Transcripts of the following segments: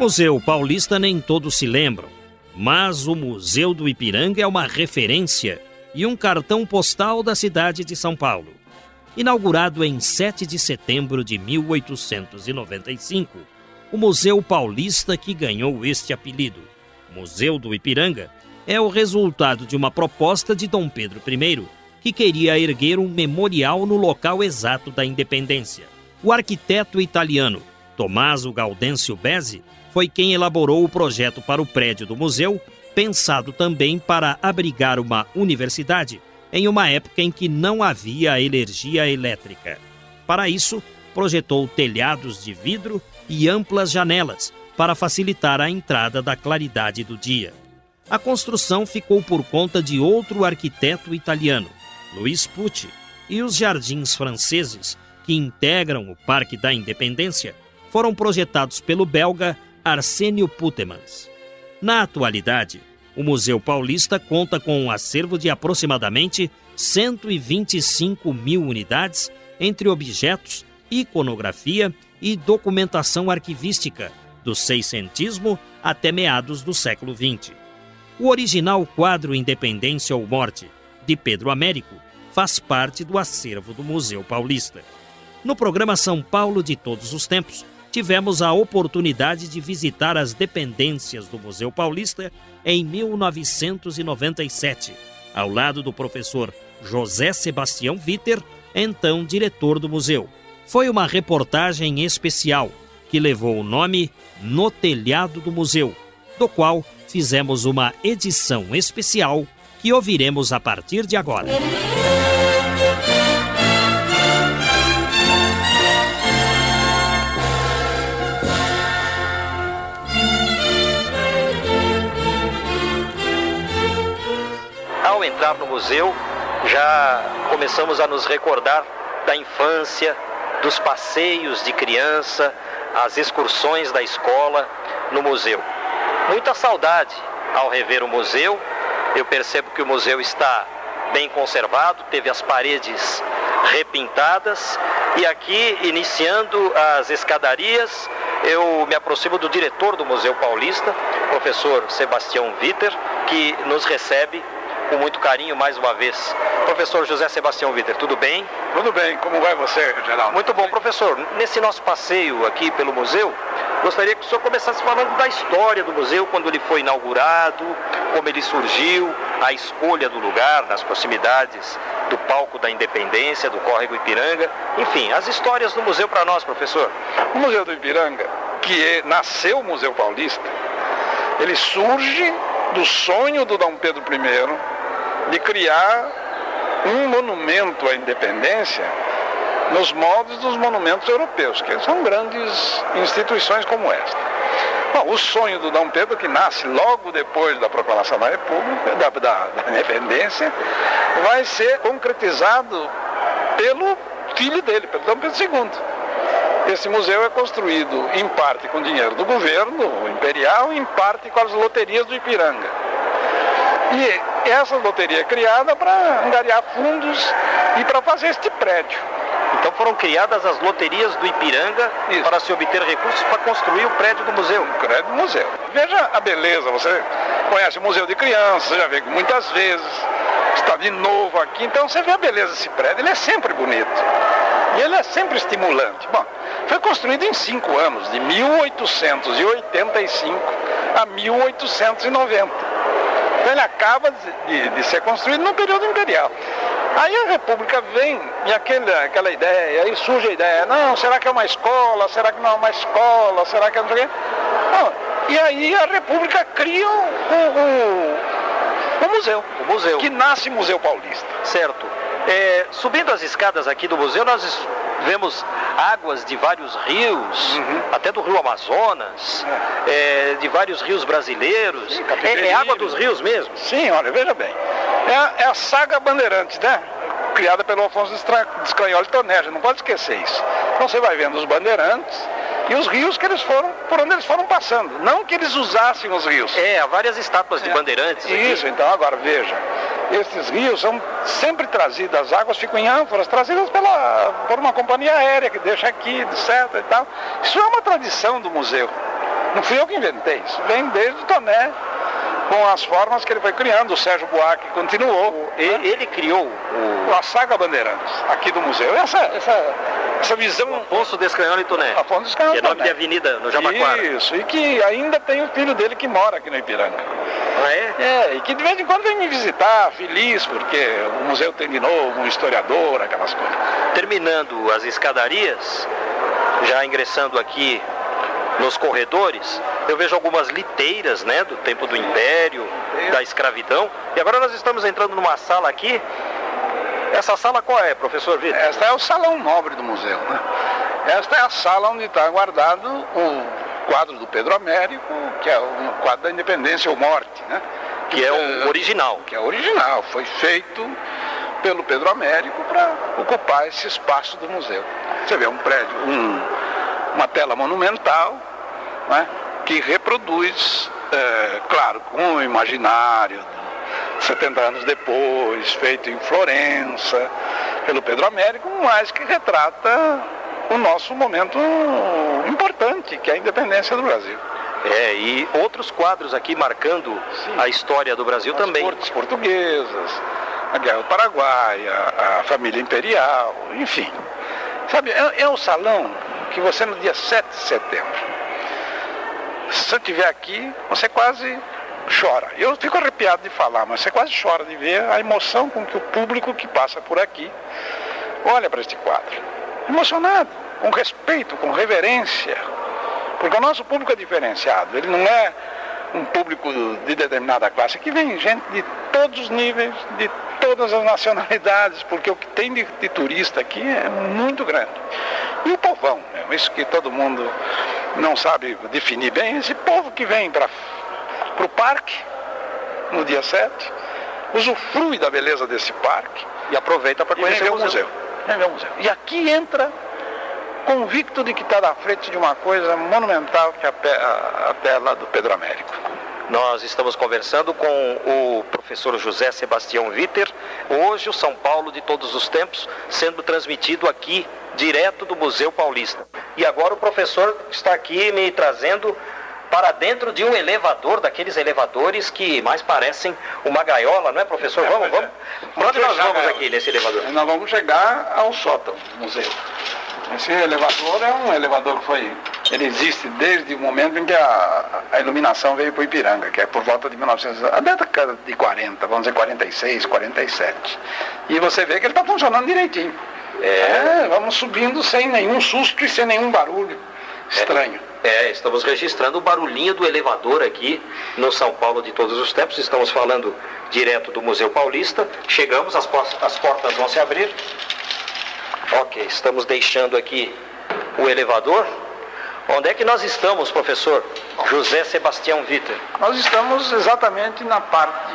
Museu Paulista nem todos se lembram, mas o Museu do Ipiranga é uma referência e um cartão postal da cidade de São Paulo. Inaugurado em 7 de setembro de 1895, o Museu Paulista que ganhou este apelido, Museu do Ipiranga, é o resultado de uma proposta de Dom Pedro I, que queria erguer um memorial no local exato da independência. O arquiteto italiano Tommaso Gaudêncio Bezzi foi quem elaborou o projeto para o prédio do museu, pensado também para abrigar uma universidade em uma época em que não havia energia elétrica. Para isso, projetou telhados de vidro e amplas janelas para facilitar a entrada da claridade do dia. A construção ficou por conta de outro arquiteto italiano, Luiz Pucci, e os jardins franceses, que integram o Parque da Independência, foram projetados pelo belga Arsênio Putemans. Na atualidade, o Museu Paulista conta com um acervo de aproximadamente 125 mil unidades entre objetos, iconografia e documentação arquivística, do seiscentismo até meados do século XX. O original quadro Independência ou Morte, de Pedro Américo, faz parte do acervo do Museu Paulista. No programa São Paulo de Todos os Tempos, tivemos a oportunidade de visitar as dependências do Museu Paulista em 1997, ao lado do professor José Sebastião Viter, então diretor do museu. Foi uma reportagem especial que levou o nome No Telhado do Museu, do qual fizemos uma edição especial que ouviremos a partir de agora. Museu, já começamos a nos recordar da infância, dos passeios de criança, as excursões da escola no museu. Muita saudade ao rever o museu. Eu percebo que o museu está bem conservado, teve as paredes repintadas e aqui, iniciando as escadarias, eu me aproximo do diretor do Museu Paulista, professor Sebastião Viter, que nos recebe com muito carinho mais uma vez. Professor José Sebastião Vitor, tudo bem? Tudo bem, como vai você, Geraldo? Muito bom, professor. Nesse nosso passeio aqui pelo museu, gostaria que o senhor começasse falando da história do museu, quando ele foi inaugurado, como ele surgiu, a escolha do lugar, nas proximidades do palco da Independência, do Córrego Ipiranga, enfim, as histórias do museu para nós, professor. O Museu do Ipiranga, que é, nasceu o Museu Paulista, ele surge do sonho do Dom Pedro I de criar um monumento à independência nos moldes dos monumentos europeus, que são grandes instituições como esta. Bom, o sonho do Dom Pedro, que nasce logo depois da proclamação da República, da, da, da independência, vai ser concretizado pelo filho dele, pelo Dom Pedro II. Esse museu é construído em parte com dinheiro do governo imperial, em parte com as loterias do Ipiranga. E essa loteria é criada para angariar fundos e para fazer este prédio. Então foram criadas as loterias do Ipiranga Isso. para se obter recursos para construir o prédio do museu. O prédio do museu. Veja a beleza, você conhece o Museu de Crianças, já vê muitas vezes, está de novo aqui, então você vê a beleza desse prédio, ele é sempre bonito. E ele é sempre estimulante. Bom, foi construído em cinco anos, de 1885 a 1890. Então ele acaba de, de ser construído no período imperial. Aí a República vem e aquele, aquela ideia, aí surge a ideia, não, será que é uma escola? Será que não é uma escola? Será que é não sei o quê? Não, e aí a República cria o, o, O museu. O museu. Que nasce Museu Paulista. Certo. É, subindo as escadas aqui do museu, nós vemos águas de vários rios, uhum. até do rio Amazonas, é. É, de vários rios brasileiros. Sim, é, é, água dos rios mesmo? Sim, olha, veja bem. É a, é a saga Bandeirantes, né? Criada pelo Afonso Descranholi Tonérgio, não pode esquecer isso. Então você vai vendo os bandeirantes, e os rios que eles foram, por onde eles foram passando. Não que eles usassem os rios. É, há várias estátuas de é. bandeirantes. Isso, então agora veja. Esses rios são sempre trazidas, as águas ficam em ânforas, trazidas pela, por uma companhia aérea que deixa aqui, etc. E tal. Isso é uma tradição do museu. Não fui eu que inventei, isso vem desde o Toné, com as formas que ele foi criando. O Sérgio Buarque continuou. Ele, né? ele criou o... a saga Bandeirantes aqui do museu. Essa, essa, essa visão. Afonso Descanhão e Toné. Afonso Descanhão Que é nome de avenida no Jabaquara. Isso, e que ainda tem o filho dele que mora aqui no Ipiranga. Ah, é? É, e que de vez em quando vem me visitar, feliz, porque o museu tem de novo um historiador, aquelas coisas. Terminando as escadarias, já ingressando aqui nos corredores, eu vejo algumas liteiras, né, do tempo do Império, da escravidão. E agora nós estamos entrando numa sala aqui. Essa sala qual é, professor Vitor? Esta é o salão nobre do museu, né? Esta é a sala onde está guardado o quadro do Pedro Américo, que é o quadro da Independência ou Morte, né? Que é o original. Que é original, foi feito pelo Pedro Américo para ocupar esse espaço do museu. Você vê um prédio, um, uma tela monumental, né, que reproduz, é, claro, com o imaginário, 70 anos depois, feito em Florença, pelo Pedro Américo, mas que retrata o nosso momento importante, que é a independência do Brasil. É, e outros quadros aqui marcando Sim. a história do Brasil As também. As portuguesas, a Guerra do Paraguai, a, a família imperial, enfim. Sabe, é, é o salão que você no dia 7 de setembro, se eu estiver aqui, você quase chora. Eu fico arrepiado de falar, mas você quase chora de ver a emoção com que o público que passa por aqui olha para este quadro. Emocionado, com respeito, com reverência. Porque o nosso público é diferenciado, ele não é um público de determinada classe, aqui vem gente de todos os níveis, de todas as nacionalidades, porque o que tem de, de turista aqui é muito grande. E o povão, isso que todo mundo não sabe definir bem, esse povo que vem para o parque no dia 7, usufrui da beleza desse parque e aproveita para conhecer o museu. museu. o museu. E aqui entra convicto de que está na frente de uma coisa monumental que é a, tela do Pedro Américo. Nós estamos conversando com o professor José Sebastião Viter. Hoje, o São Paulo de todos os tempos, sendo transmitido aqui, direto do Museu Paulista. E agora o professor está aqui me trazendo para dentro de um elevador, daqueles elevadores que mais parecem uma gaiola, não é, professor? Vamos, vamos. Para onde nós vamos aqui nesse elevador? Nós vamos chegar ao sótão do museu. Esse elevador é um elevador que foi. Ele existe desde o momento em que a, a iluminação veio para o Ipiranga, que é por volta de 1900, a década de 40, vamos dizer 46, 47. E você vê que ele está funcionando direitinho. É. é, vamos subindo sem nenhum susto e sem nenhum barulho estranho. É, é, estamos registrando o barulhinho do elevador aqui no São Paulo de todos os tempos. Estamos falando direto do Museu Paulista. Chegamos, as, as portas vão se abrir. Ok, estamos deixando aqui o elevador. Onde é que nós estamos, professor José Sebastião Vitor? Nós estamos exatamente na parte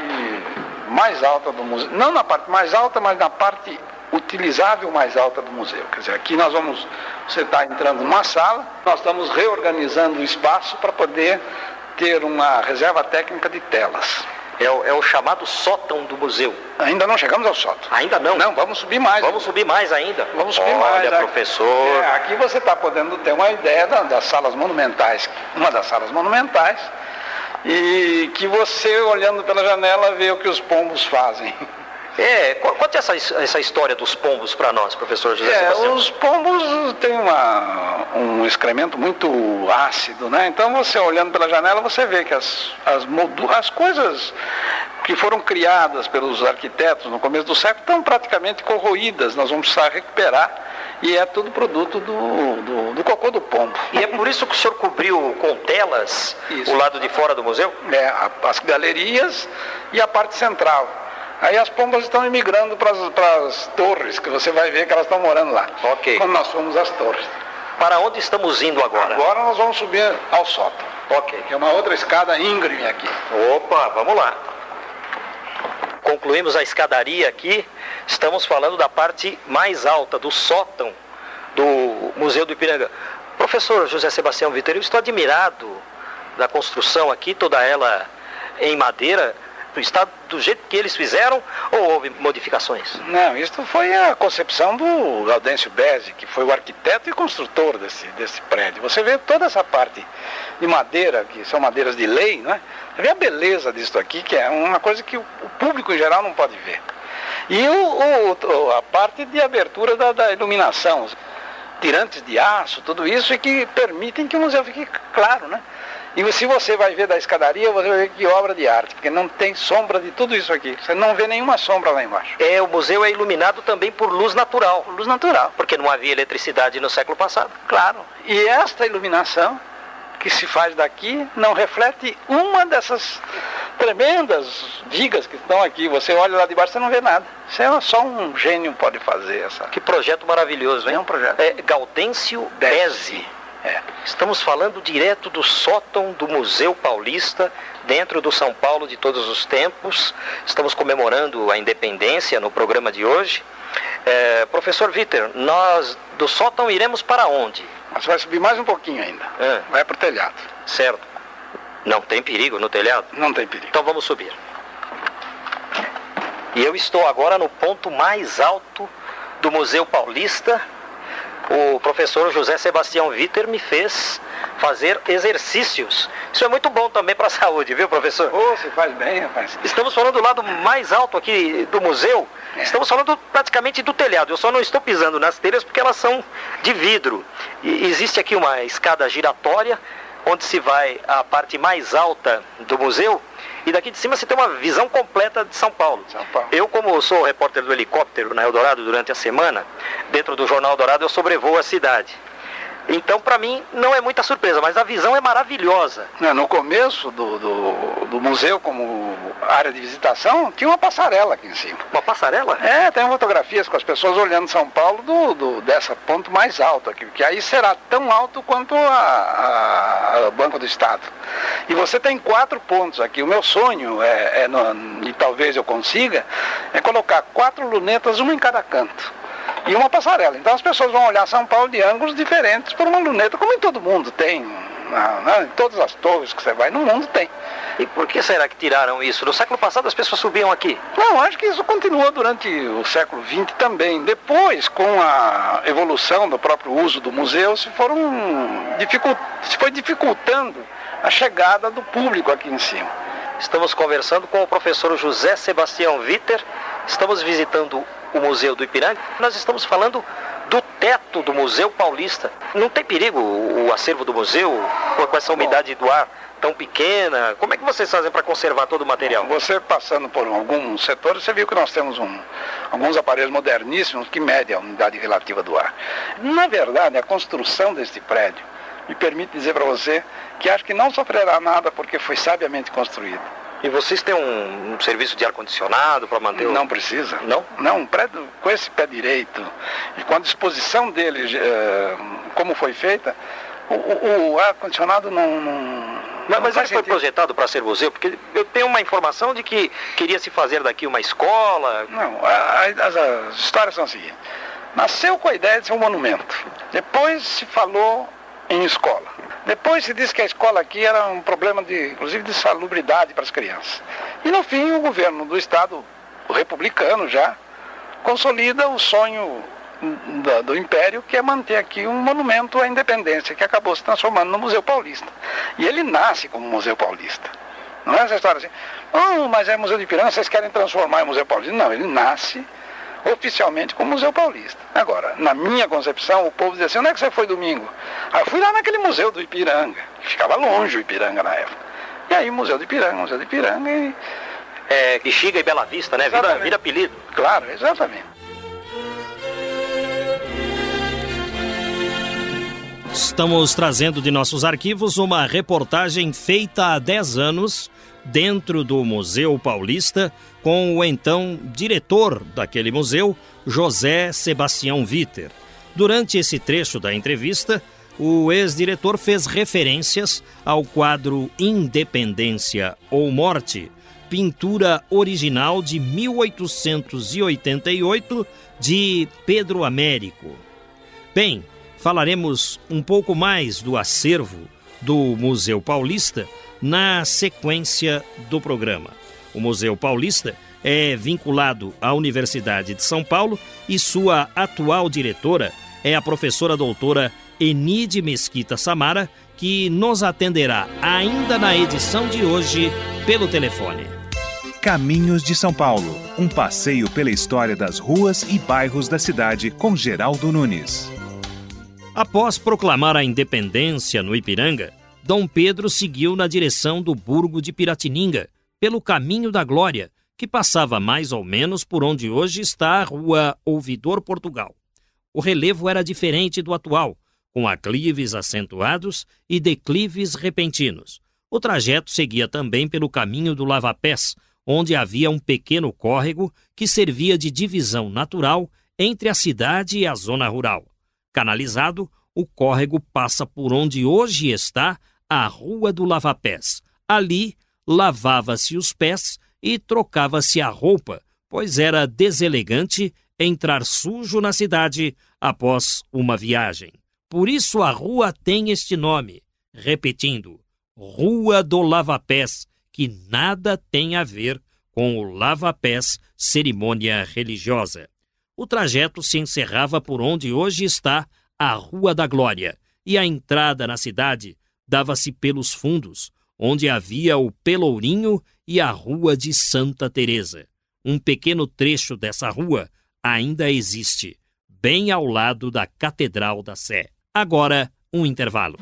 mais alta do museu. Não na parte mais alta, mas na parte utilizável mais alta do museu. Quer dizer, aqui nós vamos, você está entrando numa sala, nós estamos reorganizando o espaço para poder ter uma reserva técnica de telas. É o, é o, chamado sótão do museu. Ainda não chegamos ao sótão. Ainda não? Não, vamos subir mais. Vamos subir mais ainda? Vamos subir Olha, mais. Olha, professor. É, aqui você está podendo ter uma ideia da, das salas monumentais, uma das salas monumentais, e que você, olhando pela janela, vê o que os pombos fazem. É, conte essa, essa história dos pombos para nós, professor José é, Sebastião. Os pombos têm uma, um excremento muito ácido, né? Então você olhando pela janela, você vê que as, as, as coisas que foram criadas pelos arquitetos no começo do século estão praticamente corroídas, nós vamos precisar recuperar e é tudo produto do, do, do, cocô do pombo. E é por isso que o senhor cobriu com telas isso. o lado de fora do museu? É, as galerias e a parte central. Aí as pombas estão imigrando para as torres, que você vai ver que elas estão morando lá. Ok. Quando nós fomos às torres. Para onde estamos indo agora? Agora nós vamos subir ao sótão. Ok. Que é uma outra escada íngreme aqui. Opa, vamos lá. Concluímos a escadaria aqui. Estamos falando da parte mais alta, do sótão do Museu do Ipiranga. Professor José Sebastião eu estou admirado da construção aqui, toda ela em madeira está do jeito que eles fizeram ou houve modificações? Não, isso foi a concepção do Gaudêncio Bezzi, que foi o arquiteto e construtor desse, desse prédio. Você vê toda essa parte de madeira, que são madeiras de lei, né? Você vê a beleza disso aqui, que é uma coisa que o público em geral não pode ver. E o, o a parte de abertura da, da iluminação, tirantes de aço, tudo isso, e que permitem que o museu fique claro, né? E se você vai ver da escadaria, você vai ver que obra de arte, porque não tem sombra de tudo isso aqui. Você não vê nenhuma sombra lá embaixo. É, o museu é iluminado também por luz natural. Luz natural. Porque não havia eletricidade no século passado. Claro. E esta iluminação que se faz daqui não reflete uma dessas tremendas vigas que estão aqui. Você olha lá de baixo, você não vê nada. Isso é só um gênio pode fazer essa. Que projeto maravilhoso, hein? É um projeto. É Gaudêncio Bezzi. É. Estamos falando direto do sótão do Museu Paulista, dentro do São Paulo de todos os tempos. Estamos comemorando a independência no programa de hoje. É, professor Vitor, nós do sótão iremos para onde? Você vai subir mais um pouquinho ainda. É. Vai para o telhado. Certo. Não tem perigo no telhado? Não tem perigo. Então vamos subir. E eu estou agora no ponto mais alto do Museu Paulista, o professor José Sebastião Viter me fez fazer exercícios. Isso é muito bom também para a saúde, viu, professor? Oh, você faz bem, rapaz. Estamos falando do lado mais alto aqui do museu. É. Estamos falando praticamente do telhado. Eu só não estou pisando nas telhas porque elas são de vidro. E existe aqui uma escada giratória onde se vai à parte mais alta do museu e daqui de cima você tem uma visão completa de São Paulo. São Paulo. Eu, como sou repórter do helicóptero na Eldorado durante a semana, dentro do Jornal Eldorado eu sobrevoo a cidade. Então, para mim, não é muita surpresa, mas a visão é maravilhosa. No começo do, do, do, museu, como área de visitação, tinha uma passarela aqui em cima. Uma passarela? É, tem fotografias com as pessoas olhando São Paulo do, do dessa ponto mais alto aqui, que aí será tão alto quanto o Banco do Estado. E você tem quatro pontos aqui. O meu sonho, é, é no, e talvez eu consiga, é colocar quatro lunetas, uma em cada canto e uma passarela. Então as pessoas vão olhar São Paulo de ângulos diferentes por uma luneta, como em todo mundo tem. em todas as torres que você vai no mundo tem. E por que será que tiraram isso? No século passado as pessoas subiam aqui? Não, acho que isso continuou durante o século XX também. Depois, com a evolução do próprio uso do museu, se, foram dificult... se foi dificultando a chegada do público aqui em cima. Estamos conversando com o professor José Sebastião Viter. Estamos visitando o Museu do Ipiranga, nós estamos falando do teto do Museu Paulista. Não tem perigo o acervo do museu com essa umidade do ar tão pequena? Como é que vocês fazem para conservar todo o material? Você passando por alguns setores, você viu que nós temos um, alguns aparelhos moderníssimos que medem a umidade relativa do ar. Na verdade, a construção deste prédio me permite dizer para você que acho que não sofrerá nada porque foi sabiamente construído. E vocês têm um, um serviço de ar-condicionado para manter o... Não precisa. Não? Não, um prédio com esse pé direito e com a disposição dele, eh, como foi feita, o, o, o ar-condicionado não, não... Mas, mas ele foi projetado para ser museu? Porque eu tenho uma informação de que queria se fazer daqui uma escola. Não, as, as histórias são as seguintes. Nasceu com a ideia de ser um monumento. Depois se falou em escola. Depois se disse que a escola aqui era um problema de, inclusive, de salubridade para as crianças. E no fim o governo do Estado republicano já consolida o sonho do, do, Império, que é manter aqui um monumento à independência, que acabou se transformando no Museu Paulista. E ele nasce como Museu Paulista. Não é essa história assim, oh, mas é Museu de Ipiranga, vocês querem transformar em Museu Paulista. Não, ele nasce oficialmente como Museu Paulista. Agora, na minha concepção, o povo dizia assim, onde é que você foi domingo? Ah, eu fui lá naquele museu do Ipiranga, que ficava longe o Ipiranga na época. E aí, Museu do Ipiranga, Museu do Ipiranga, e é, Bexiga e Bela Vista, né? Vira, vira apelido. Claro, exatamente. Estamos trazendo de nossos arquivos uma reportagem feita há 10 anos dentro do Museu Paulista com o então diretor daquele museu, José Sebastião Viter. Durante esse trecho da entrevista, o ex-diretor fez referências ao quadro Independência ou Morte, pintura original de 1888 de Pedro Américo. Bem, falaremos um pouco mais do acervo do Museu Paulista na sequência do programa. O Museu Paulista é vinculado à Universidade de São Paulo e sua atual diretora é a professora doutora Enide Mesquita Samara, que nos atenderá ainda na edição de hoje pelo telefone. Caminhos de São Paulo, um passeio pela história das ruas e bairros da cidade com Geraldo Nunes. Após proclamar a independência no Ipiranga, Dom Pedro seguiu na direção do Burgo de Piratininga, pelo Caminho da Glória, que passava mais ou menos por onde hoje está a Rua Ouvidor Portugal. O relevo era diferente do atual, com aclives acentuados e declives repentinos. O trajeto seguia também pelo caminho do Lavapés, onde havia um pequeno córrego que servia de divisão natural entre a cidade e a zona rural. Canalizado, o córrego passa por onde hoje está a Rua do Lavapés. Ali, lavava-se os pés e trocava-se a roupa, pois era deselegante entrar sujo na cidade após uma viagem. Por isso a rua tem este nome, repetindo, Rua do Lavapés, que nada tem a ver com o lavapés cerimônia religiosa. O trajeto se encerrava por onde hoje está a Rua da Glória, e a entrada na cidade dava-se pelos fundos, onde havia o Pelourinho e a Rua de Santa Teresa. Um pequeno trecho dessa rua ainda existe, bem ao lado da Catedral da Sé. Agora, um intervalo.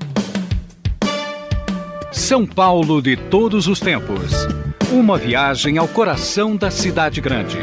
São Paulo de todos os tempos. Uma viagem ao coração da cidade grande.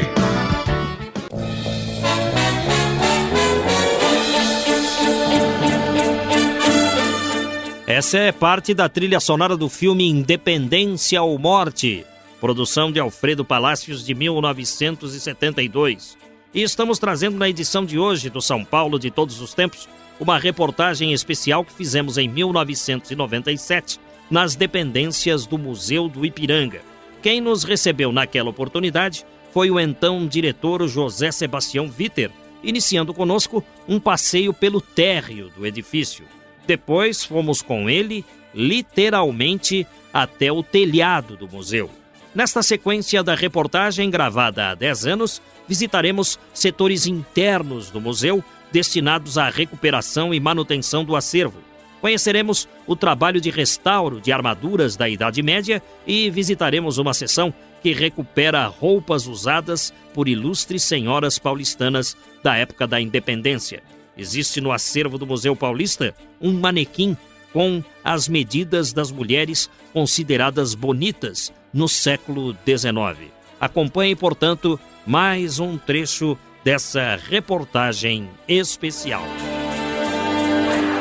Essa é parte da trilha sonora do filme Independência ou Morte, produção de Alfredo Palácios de 1972. E estamos trazendo na edição de hoje do São Paulo de Todos os Tempos uma reportagem especial que fizemos em 1997 nas dependências do Museu do Ipiranga. Quem nos recebeu naquela oportunidade foi o então diretor José Sebastião Viter, iniciando conosco um passeio pelo térreo do edifício. Depois fomos com ele, literalmente, até o telhado do museu. Nesta sequência da reportagem gravada há 10 anos, visitaremos setores internos do museu destinados à recuperação e manutenção do acervo. Conheceremos o trabalho de restauro de armaduras da Idade Média e visitaremos uma seção que recupera roupas usadas por ilustres senhoras paulistanas da época da independência. Existe no acervo do Museu Paulista um manequim com as medidas das mulheres consideradas bonitas no século XIX. Acompanhe, portanto, mais um trecho dessa reportagem especial.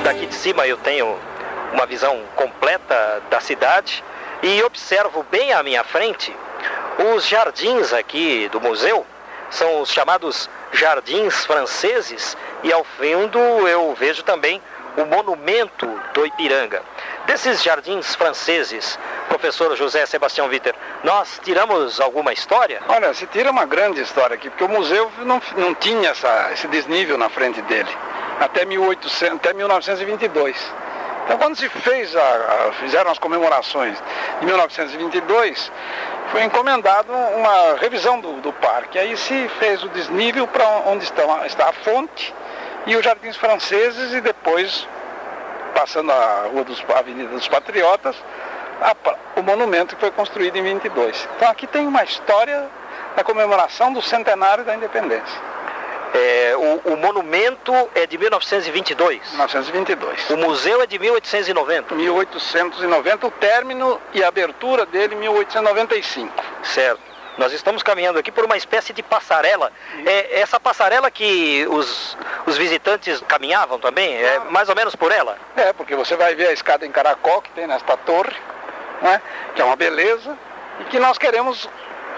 Daqui de cima eu tenho uma visão completa da cidade e observo bem à minha frente os jardins aqui do museu. São os chamados jardins franceses e ao fundo eu vejo também o monumento do Ipiranga. Desses jardins franceses, professor José Sebastião Witter, nós tiramos alguma história? Olha, se tira uma grande história aqui, porque o museu não, não tinha essa, esse desnível na frente dele, até, 1800, até 1922. Então, quando se fez a, a, fizeram as comemorações de 1922, foi encomendado uma revisão do, do parque. Aí se fez o desnível para onde está, está a fonte e os jardins franceses e depois, passando a Rua dos, a Avenida dos Patriotas, a, o monumento que foi construído em 22. Então aqui tem uma história da comemoração do centenário da independência. É, o, o, monumento é de 1922. 1922. O museu é de 1890. 1890, o término e a abertura dele 1895. Certo. Nós estamos caminhando aqui por uma espécie de passarela. É essa passarela que os, os visitantes caminhavam também? É mais ou menos por ela? É, porque você vai ver a escada em caracol que tem nesta torre, né, que é uma beleza, e que nós queremos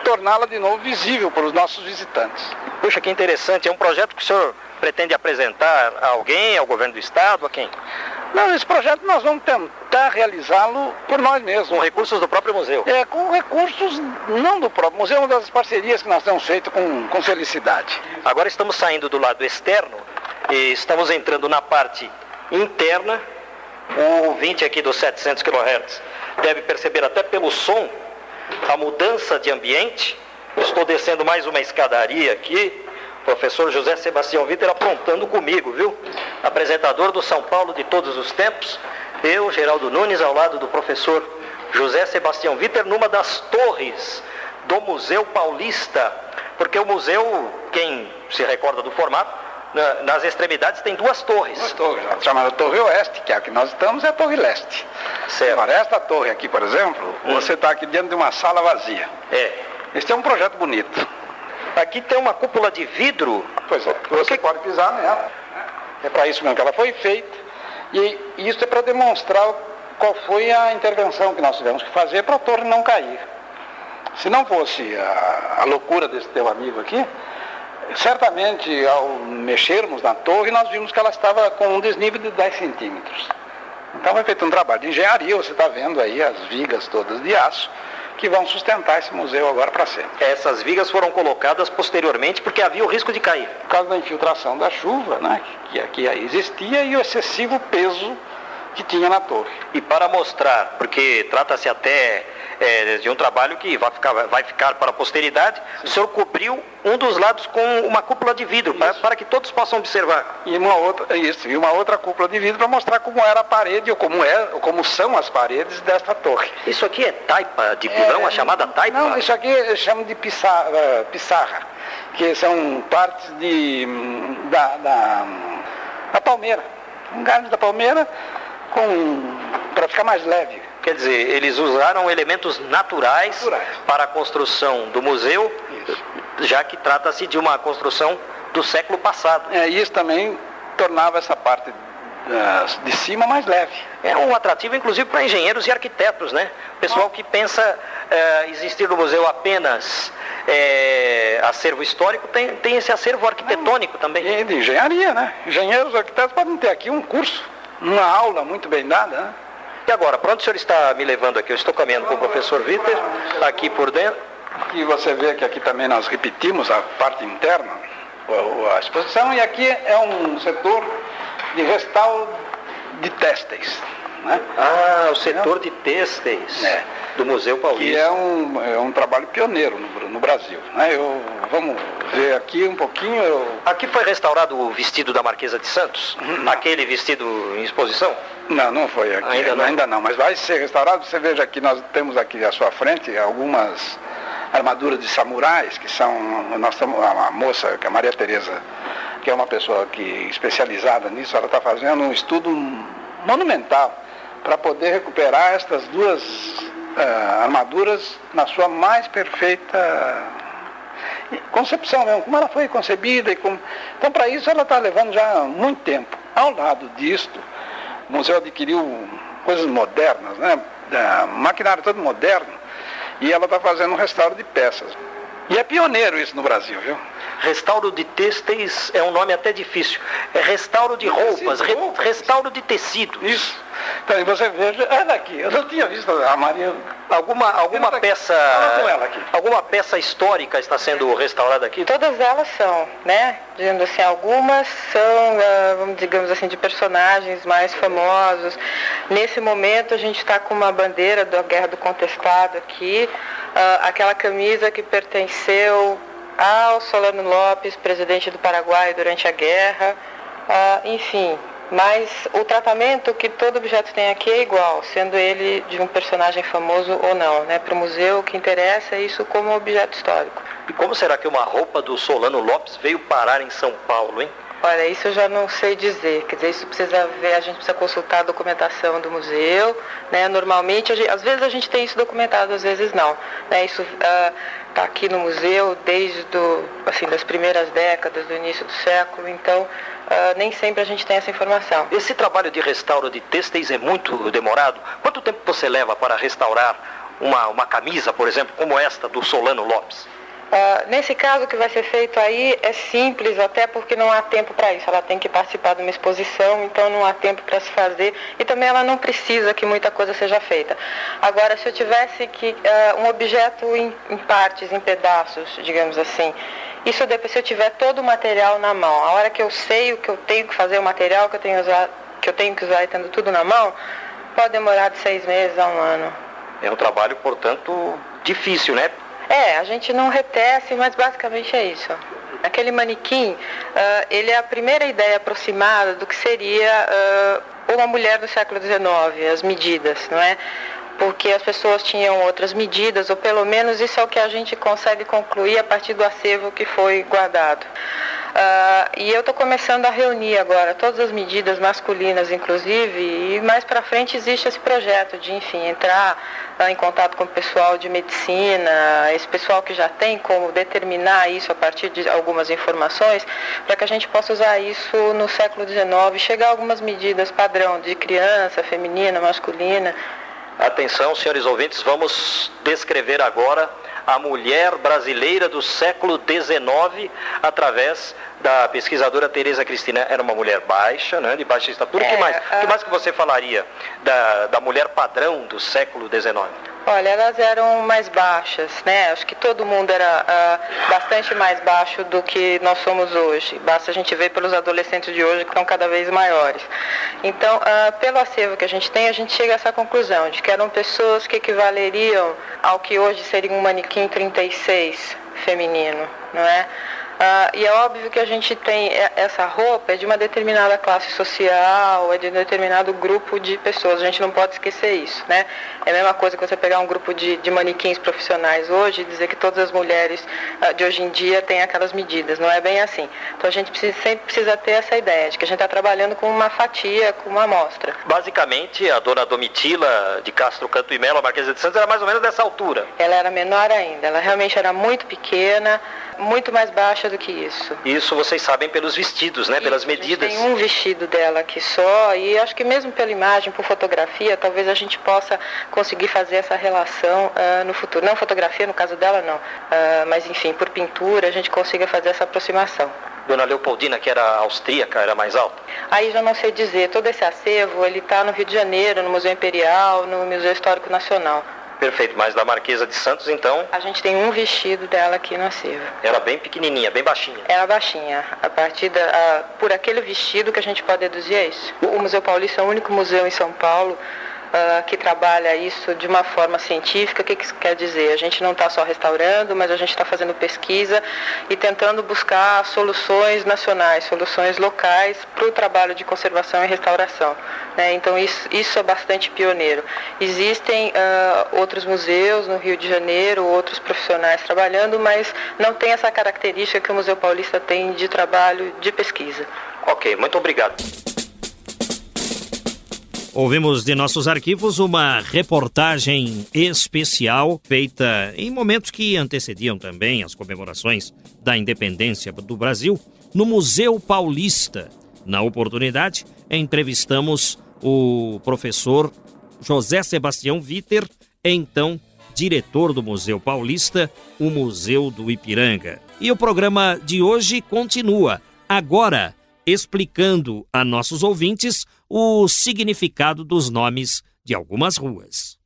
torná-la de novo visível para os nossos visitantes. Puxa, que interessante. É um projeto que o senhor pretende apresentar a alguém, ao governo do estado, a quem? Não, esse projeto nós vamos tentar realizá-lo por nós mesmos. Com recursos do próprio museu? É, com recursos não do próprio museu, uma das parcerias que nós temos feito com, com felicidade. Agora estamos saindo do lado externo e estamos entrando na parte interna. O ouvinte aqui dos 700 kHz deve perceber até pelo som a mudança de ambiente. Estou descendo mais uma escadaria aqui. Professor José Sebastião Vitor apontando comigo, viu? Apresentador do São Paulo de todos os tempos. Eu, Geraldo Nunes, ao lado do professor José Sebastião Vitor, numa das torres do Museu Paulista. Porque o museu, quem se recorda do formato, nas extremidades tem duas torres. Duas torres, chamada Torre Oeste, que é a que nós estamos, é a Torre Leste. Certo. Agora, esta torre aqui, por exemplo, hum. você está aqui dentro de uma sala vazia. É. Este é um projeto bonito. Aqui tem uma cúpula de vidro. Pois é, você que... pode pisar nela. É para isso mesmo que ela foi feita. E isso é para demonstrar qual foi a intervenção que nós tivemos que fazer para a torre não cair. Se não fosse a, a loucura desse teu amigo aqui, certamente ao mexermos na torre nós vimos que ela estava com um desnível de 10 centímetros. Então foi feito um trabalho de engenharia, você está vendo aí as vigas todas de aço que vão sustentar esse museu agora para sempre. Essas vigas foram colocadas posteriormente porque havia o risco de cair. Por causa da infiltração da chuva, né, que aqui existia, e o excessivo peso que tinha na torre. E para mostrar, porque trata-se até é, de um trabalho que vai ficar, vai ficar para a posteridade, o senhor cobriu um dos lados com uma cúpula de vidro, para, para, que todos possam observar. E uma outra, isso, e uma outra cúpula de vidro para mostrar como era a parede, ou como, é, ou como são as paredes desta torre. Isso aqui é taipa de pudrão, é, a chamada taipa? Não, isso aqui chama de pissarra, eh, pissarra que são partes de, da, da, da palmeira. Um galho da palmeira para ficar mais leve. Quer dizer, eles usaram elementos naturais, naturais. para a construção do museu, isso. já que trata-se de uma construção do século passado. É, isso também tornava essa parte uh, de cima mais leve. É um atrativo, inclusive, para engenheiros e arquitetos, né? Pessoal que pensa uh, existir no museu apenas é, acervo histórico, tem, tem esse acervo arquitetônico Não, também. E de engenharia, né? Engenheiros e arquitetos podem ter aqui um curso uma aula muito bem dada. Né? E agora, para onde o senhor está me levando aqui? Eu estou caminhando com o professor Vitor, aqui por dentro. E você vê que aqui também nós repetimos a parte interna, a exposição, e aqui é um setor de restauro de têxteis. Né? Ah, o setor de têxteis é. do Museu Paulista. Que é um, é um trabalho pioneiro no, no Brasil. Né? Eu, vamos ver aqui um pouquinho. Eu... Aqui foi restaurado o vestido da Marquesa de Santos? Não. Aquele vestido em exposição? Não, não foi aqui. Ainda não? Ainda não, mas vai ser restaurado. Você veja que nós temos aqui à sua frente algumas armaduras de samurais, que são. Nós temos uma moça, que é a Maria Tereza, que é uma pessoa que especializada nisso, ela está fazendo um estudo monumental para poder recuperar estas duas uh, armaduras na sua mais perfeita concepção mesmo, como ela foi concebida. E como... Então, para isso, ela está levando já muito tempo. Ao lado disto, o museu adquiriu coisas modernas, né? maquinário todo moderno, e ela está fazendo um restauro de peças. E é pioneiro isso no Brasil, viu? Restauro de têxteis é um nome até difícil. É restauro de roupas, re, restauro de tecidos. Isso. Então, você veja, olha aqui, eu não tinha visto a Maria. Alguma, alguma peça. Alguma peça histórica está sendo restaurada aqui? Todas elas são, né? Dizendo assim, algumas são, ah, digamos assim, de personagens mais famosos. Nesse momento a gente está com uma bandeira da Guerra do Contestado aqui, uh, aquela camisa que pertenceu ao Solano Lopes, presidente do Paraguai durante a guerra, uh, enfim. Mas o tratamento que todo objeto tem aqui é igual, sendo ele de um personagem famoso ou não. Né? Para o museu, o que interessa é isso como objeto histórico. E como será que uma roupa do Solano Lopes veio parar em São Paulo, hein? Olha, isso eu já não sei dizer. Quer dizer, isso precisa ver, a gente precisa consultar a documentação do museu. Né? Normalmente, gente, às vezes a gente tem isso documentado, às vezes não. Né? Isso está uh, aqui no museu desde do, assim, das primeiras décadas, do início do século, então uh, nem sempre a gente tem essa informação. Esse trabalho de restauro de têxteis é muito demorado. Quanto tempo você leva para restaurar uma, uma camisa, por exemplo, como esta do Solano Lopes? Uh, nesse caso, o que vai ser feito aí é simples, até porque não há tempo para isso. Ela tem que participar de uma exposição, então não há tempo para se fazer. E também ela não precisa que muita coisa seja feita. Agora, se eu tivesse que uh, um objeto em, em, partes, em pedaços, digamos assim, isso depois se eu tiver todo o material na mão. A hora que eu sei o que eu tenho que fazer, o material que eu tenho, usar, que, eu tenho que usar e tendo tudo na mão, pode demorar de seis meses a um ano. É um trabalho, portanto, difícil, né? É, a gente não retece, mas basicamente é isso. Aquele manequim, uh, ele é a primeira ideia aproximada do que seria uh, uma mulher do século XIX, as medidas, não é? Porque as pessoas tinham outras medidas, ou pelo menos isso é o que a gente consegue concluir a partir do acervo que foi guardado. Uh, e eu estou começando a reunir agora todas as medidas masculinas, inclusive, e mais para frente existe esse projeto de, enfim, entrar uh, em contato com o pessoal de medicina, esse pessoal que já tem como determinar isso a partir de algumas informações, para que a gente possa usar isso no século XIX, chegar a algumas medidas padrão de criança, feminina, masculina. Atenção, senhores ouvintes, vamos descrever agora a mulher brasileira do século XIX através da pesquisadora Tereza Cristina. Era uma mulher baixa, né, de baixa estatura. O é, que mais? O que mais que você falaria da, da mulher padrão do século XIX? Olha, elas eram mais baixas, né? Acho que todo mundo era uh, bastante mais baixo do que nós somos hoje. Basta a gente ver pelos adolescentes de hoje que estão cada vez maiores. Então, uh, pelo acervo que a gente tem, a gente chega a essa conclusão de que eram pessoas que equivaleriam ao que hoje seria um manequim 36 feminino, não é? Ah, e é óbvio que a gente tem essa roupa é de uma determinada classe social, é de um determinado grupo de pessoas. A gente não pode esquecer isso, né? É a mesma coisa que você pegar um grupo de, de manequins profissionais hoje e dizer que todas as mulheres ah, de hoje em dia têm aquelas medidas. Não é bem assim. Então a gente precisa, sempre precisa ter essa ideia de que a gente está trabalhando com uma fatia, com uma amostra. Basicamente, a dona Domitila de Castro Canto e Melo, a Marquesa de Santos, era mais ou menos dessa altura. Ela era menor ainda. Ela realmente era muito pequena muito mais baixa do que isso. Isso vocês sabem pelos vestidos, né? Pelas medidas. Tem um vestido dela aqui só e acho que mesmo pela imagem, por fotografia, talvez a gente possa conseguir fazer essa relação uh, no futuro. Não fotografia, no caso dela não, uh, mas enfim, por pintura a gente consiga fazer essa aproximação. Dona Leopoldina, que era austríaca, era mais alta? Aí já não sei dizer. Todo esse acervo, ele está no Rio de Janeiro, no Museu Imperial, no Museu Histórico Nacional. Perfeito, mas da Marquesa de Santos, então? A gente tem um vestido dela aqui no acervo. Era bem pequenininha, bem baixinha? Era baixinha. A partir da, a, por aquele vestido que a gente pode deduzir é isso. O Museu Paulista é o único museu em São Paulo uh, que trabalha isso de uma forma científica. O que, que isso quer dizer? A gente não está só restaurando, mas a gente está fazendo pesquisa e tentando buscar soluções nacionais, soluções locais para o trabalho de conservação e restauração. Né? Então isso, isso é bastante pioneiro. Existem uh, outros museus no Rio de Janeiro, outros profissionais trabalhando, mas não tem essa característica que o Museu Paulista tem de trabalho de pesquisa. Ok, muito obrigado. Ouvimos de nossos arquivos uma reportagem especial feita em momentos que antecediam também as comemorações da independência do Brasil no Museu Paulista. Na oportunidade, entrevistamos o professor José Sebastião Viter, então diretor do Museu Paulista, o Museu do Ipiranga. E o programa de hoje continua, agora explicando a nossos ouvintes o significado dos nomes de algumas ruas.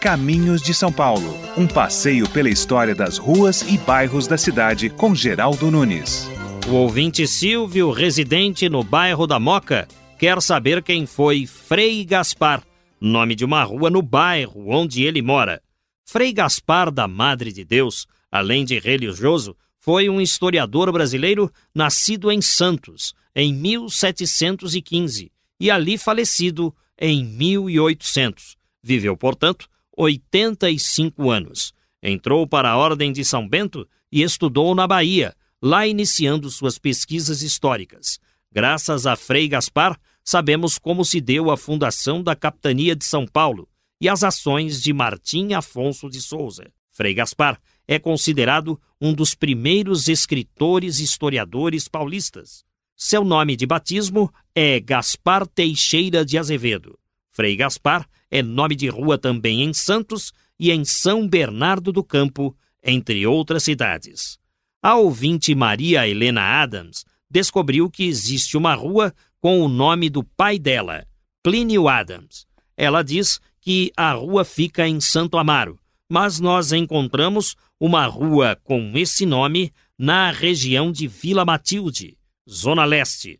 Caminhos de São Paulo um passeio pela história das ruas e bairros da cidade com Geraldo Nunes. O ouvinte Silvio, residente no bairro da Moca, quer saber quem foi Frei Gaspar, nome de uma rua no bairro onde ele mora. Frei Gaspar da Madre de Deus, além de religioso, foi um historiador brasileiro nascido em Santos em 1715 e ali falecido em 1800. Viveu, portanto, 85 anos. Entrou para a Ordem de São Bento e estudou na Bahia, lá iniciando suas pesquisas históricas. Graças a Frei Gaspar, sabemos como se deu a fundação da Capitania de São Paulo e as ações de Martim Afonso de Souza. Frei Gaspar é considerado um dos primeiros escritores historiadores paulistas. Seu nome de batismo é Gaspar Teixeira de Azevedo. Frei Gaspar é nome de rua também em Santos e em São Bernardo do Campo, entre outras cidades. A ouvinte Maria Helena Adams descobriu que existe uma rua com o nome do pai dela, Plínio Adams. Ela diz que a rua fica em Santo Amaro, mas nós encontramos uma rua com esse nome na região de Vila Matilde, Zona Leste.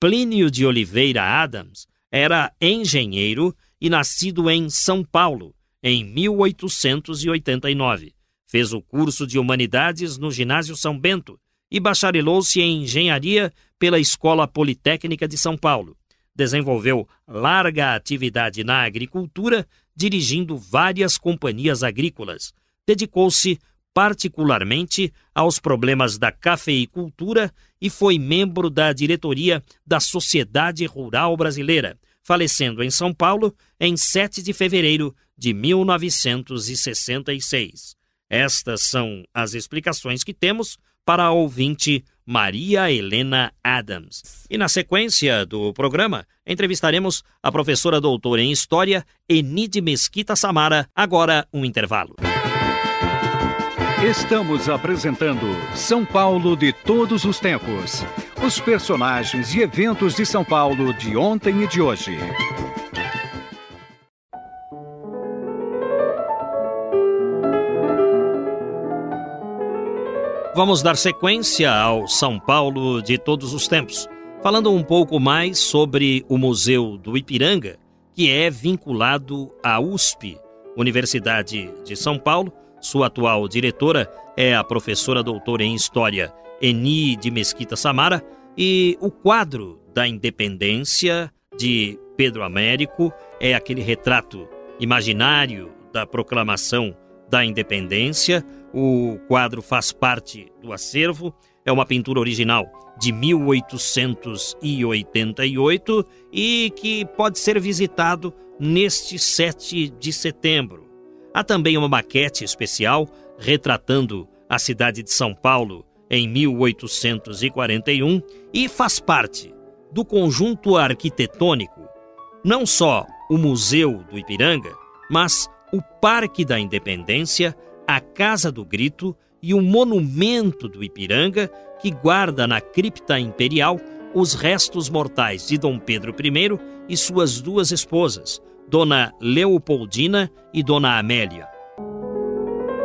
Plínio de Oliveira Adams era engenheiro e nascido em São Paulo em 1889. Fez o curso de Humanidades no Ginásio São Bento e bacharelou-se em Engenharia pela Escola Politécnica de São Paulo. Desenvolveu larga atividade na agricultura, dirigindo várias companhias agrícolas. Dedicou-se particularmente aos problemas da cafeicultura e foi membro da diretoria da Sociedade Rural Brasileira, falecendo em São Paulo em 7 de fevereiro de 1966. Estas são as explicações que temos para a ouvinte Maria Helena Adams. E na sequência do programa, entrevistaremos a professora doutora em História Enide Mesquita Samara. Agora, um intervalo. Estamos apresentando São Paulo de todos os tempos. Os personagens e eventos de São Paulo de ontem e de hoje. Vamos dar sequência ao São Paulo de todos os tempos, falando um pouco mais sobre o Museu do Ipiranga, que é vinculado à USP, Universidade de São Paulo sua atual diretora é a professora doutora em História Eni de Mesquita Samara e o quadro da independência de Pedro Américo é aquele retrato imaginário da proclamação da independência. O quadro faz parte do acervo, é uma pintura original de 1888 e que pode ser visitado neste 7 de setembro. Há também uma maquete especial retratando a cidade de São Paulo em 1841 e faz parte do conjunto arquitetônico não só o Museu do Ipiranga, mas o Parque da Independência, a Casa do Grito e o Monumento do Ipiranga, que guarda na cripta imperial os restos mortais de Dom Pedro I e suas duas esposas, Dona Leopoldina e Dona Amélia.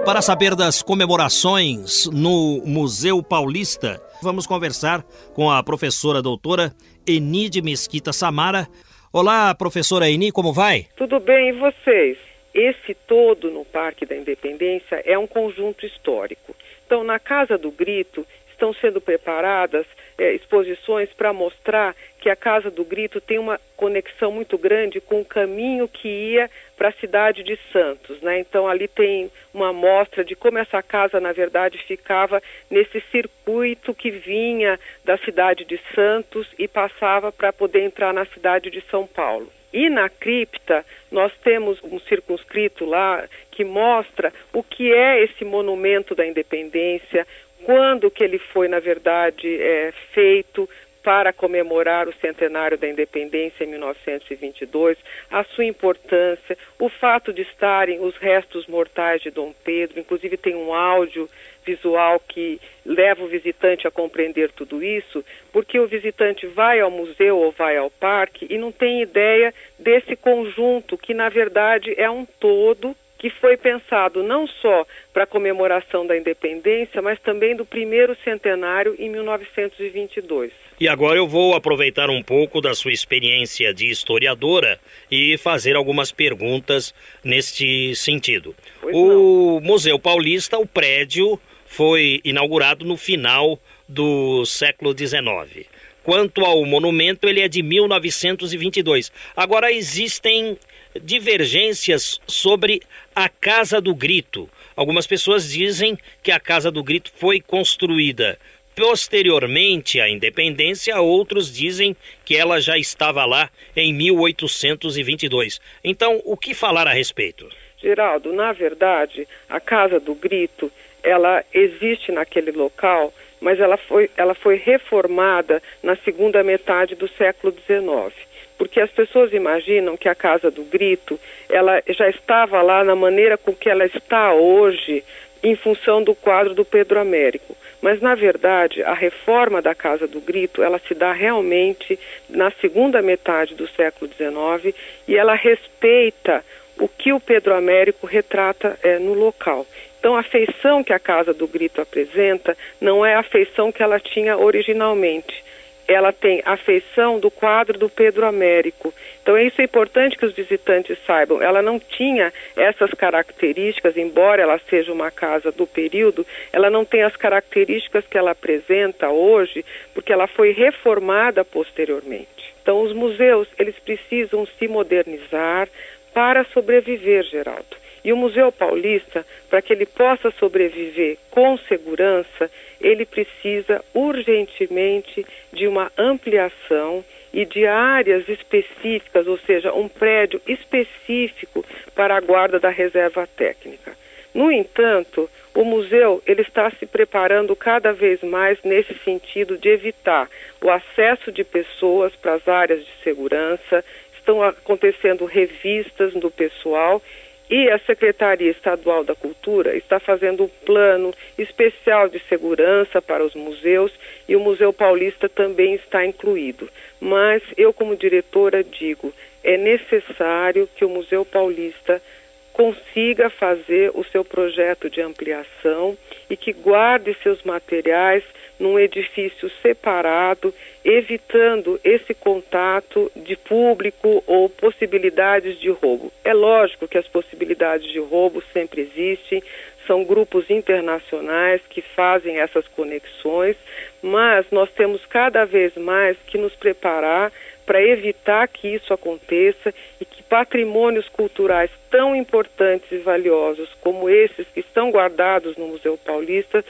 Para saber das comemorações no Museu Paulista, vamos conversar com a professora doutora Enide Mesquita Samara. Olá, professora Eni, como vai? Tudo bem, e vocês? Esse todo no Parque da Independência é um conjunto histórico. Então, na Casa do Grito, estão sendo preparadas é, exposições para mostrar que a Casa do Grito tem uma conexão muito grande com o caminho que ia para a cidade de Santos. Né? Então, ali tem uma amostra de como essa casa, na verdade, ficava nesse circuito que vinha da cidade de Santos e passava para poder entrar na cidade de São Paulo. E na cripta, nós temos um circunscrito lá que mostra o que é esse monumento da independência, quando que ele foi, na verdade, é, feito para comemorar o centenário da independência em 1922, a sua importância, o fato de estarem os restos mortais de Dom Pedro, inclusive tem um áudio visual que leva o visitante a compreender tudo isso, porque o visitante vai ao museu ou vai ao parque e não tem ideia desse conjunto que na verdade é um todo que foi pensado não só para a comemoração da independência, mas também do primeiro centenário em 1922. E agora eu vou aproveitar um pouco da sua experiência de historiadora e fazer algumas perguntas neste sentido. Pois o não. Museu Paulista, o prédio, foi inaugurado no final do século XIX. Quanto ao monumento, ele é de 1922. Agora existem divergências sobre a Casa do Grito. Algumas pessoas dizem que a Casa do Grito foi construída posteriormente à independência, outros dizem que ela já estava lá em 1822. Então, o que falar a respeito? Geraldo, na verdade, a Casa do Grito, ela existe naquele local, mas ela foi, ela foi reformada na segunda metade do século XIX porque as pessoas imaginam que a Casa do Grito ela já estava lá na maneira com que ela está hoje em função do quadro do Pedro Américo. Mas, na verdade, a reforma da Casa do Grito, ela se dá realmente na segunda metade do século XIX e ela respeita o que o Pedro Américo retrata é, no local. Então, a feição que a Casa do Grito apresenta não é a feição que ela tinha originalmente ela tem a feição do quadro do Pedro Américo. Então, isso é importante que os visitantes saibam. Ela não tinha essas características, embora ela seja uma casa do período, ela não tem as características que ela apresenta hoje, porque ela foi reformada posteriormente. Então, os museus, eles precisam se modernizar para sobreviver, Geraldo. E o Museu Paulista, para que ele possa sobreviver com segurança, ele precisa urgentemente de uma ampliação e de áreas específicas, ou seja, um prédio específico para a guarda da reserva técnica. No entanto, o museu ele está se preparando cada vez mais nesse sentido de evitar o acesso de pessoas para as áreas de segurança. Estão acontecendo revistas do pessoal e a Secretaria Estadual da Cultura está fazendo um plano especial de segurança para os museus e o Museu Paulista também está incluído. Mas eu, como diretora, digo: é necessário que o Museu Paulista consiga fazer o seu projeto de ampliação e que guarde seus materiais num edifício separado, evitando esse contato de público ou possibilidades de roubo. É lógico que as possibilidades de roubo sempre existem, são grupos internacionais que fazem essas conexões, mas nós temos cada vez mais que nos preparar para evitar que isso aconteça e que patrimônios culturais tão importantes e valiosos como esses que estão guardados no Museu Paulista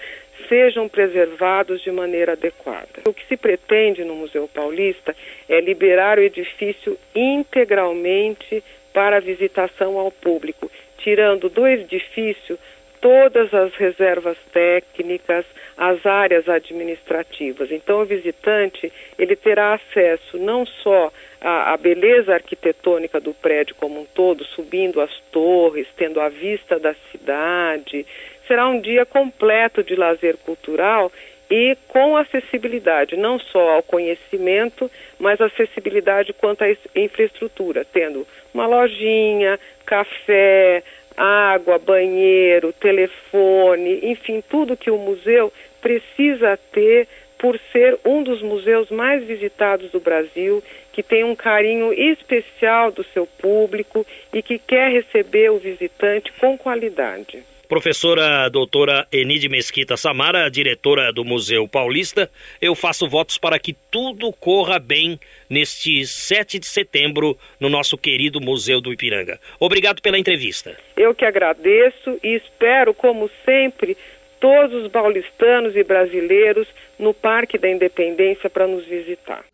sejam preservados de maneira adequada. O que se pretende no Museu Paulista é liberar o edifício integralmente para visitação ao público, tirando do edifício todas as reservas técnicas, as áreas administrativas. Então, o visitante ele terá acesso não só à, à, beleza arquitetônica do prédio como um todo, subindo as torres, tendo a vista da cidade. Será um dia completo de lazer cultural e com acessibilidade, não só ao conhecimento, mas acessibilidade quanto à infraestrutura, tendo uma lojinha, café, água, banheiro, telefone, enfim, tudo que o museu precisa ter por ser um dos museus mais visitados do Brasil, que tem um carinho especial do seu público e que quer receber o visitante com qualidade. Professora doutora Enide Mesquita Samara, diretora do Museu Paulista, eu faço votos para que tudo corra bem neste 7 de setembro no nosso querido Museu do Ipiranga. Obrigado pela entrevista. Eu que agradeço e espero, como sempre, todos os paulistanos e brasileiros no Parque da Independência para nos visitar.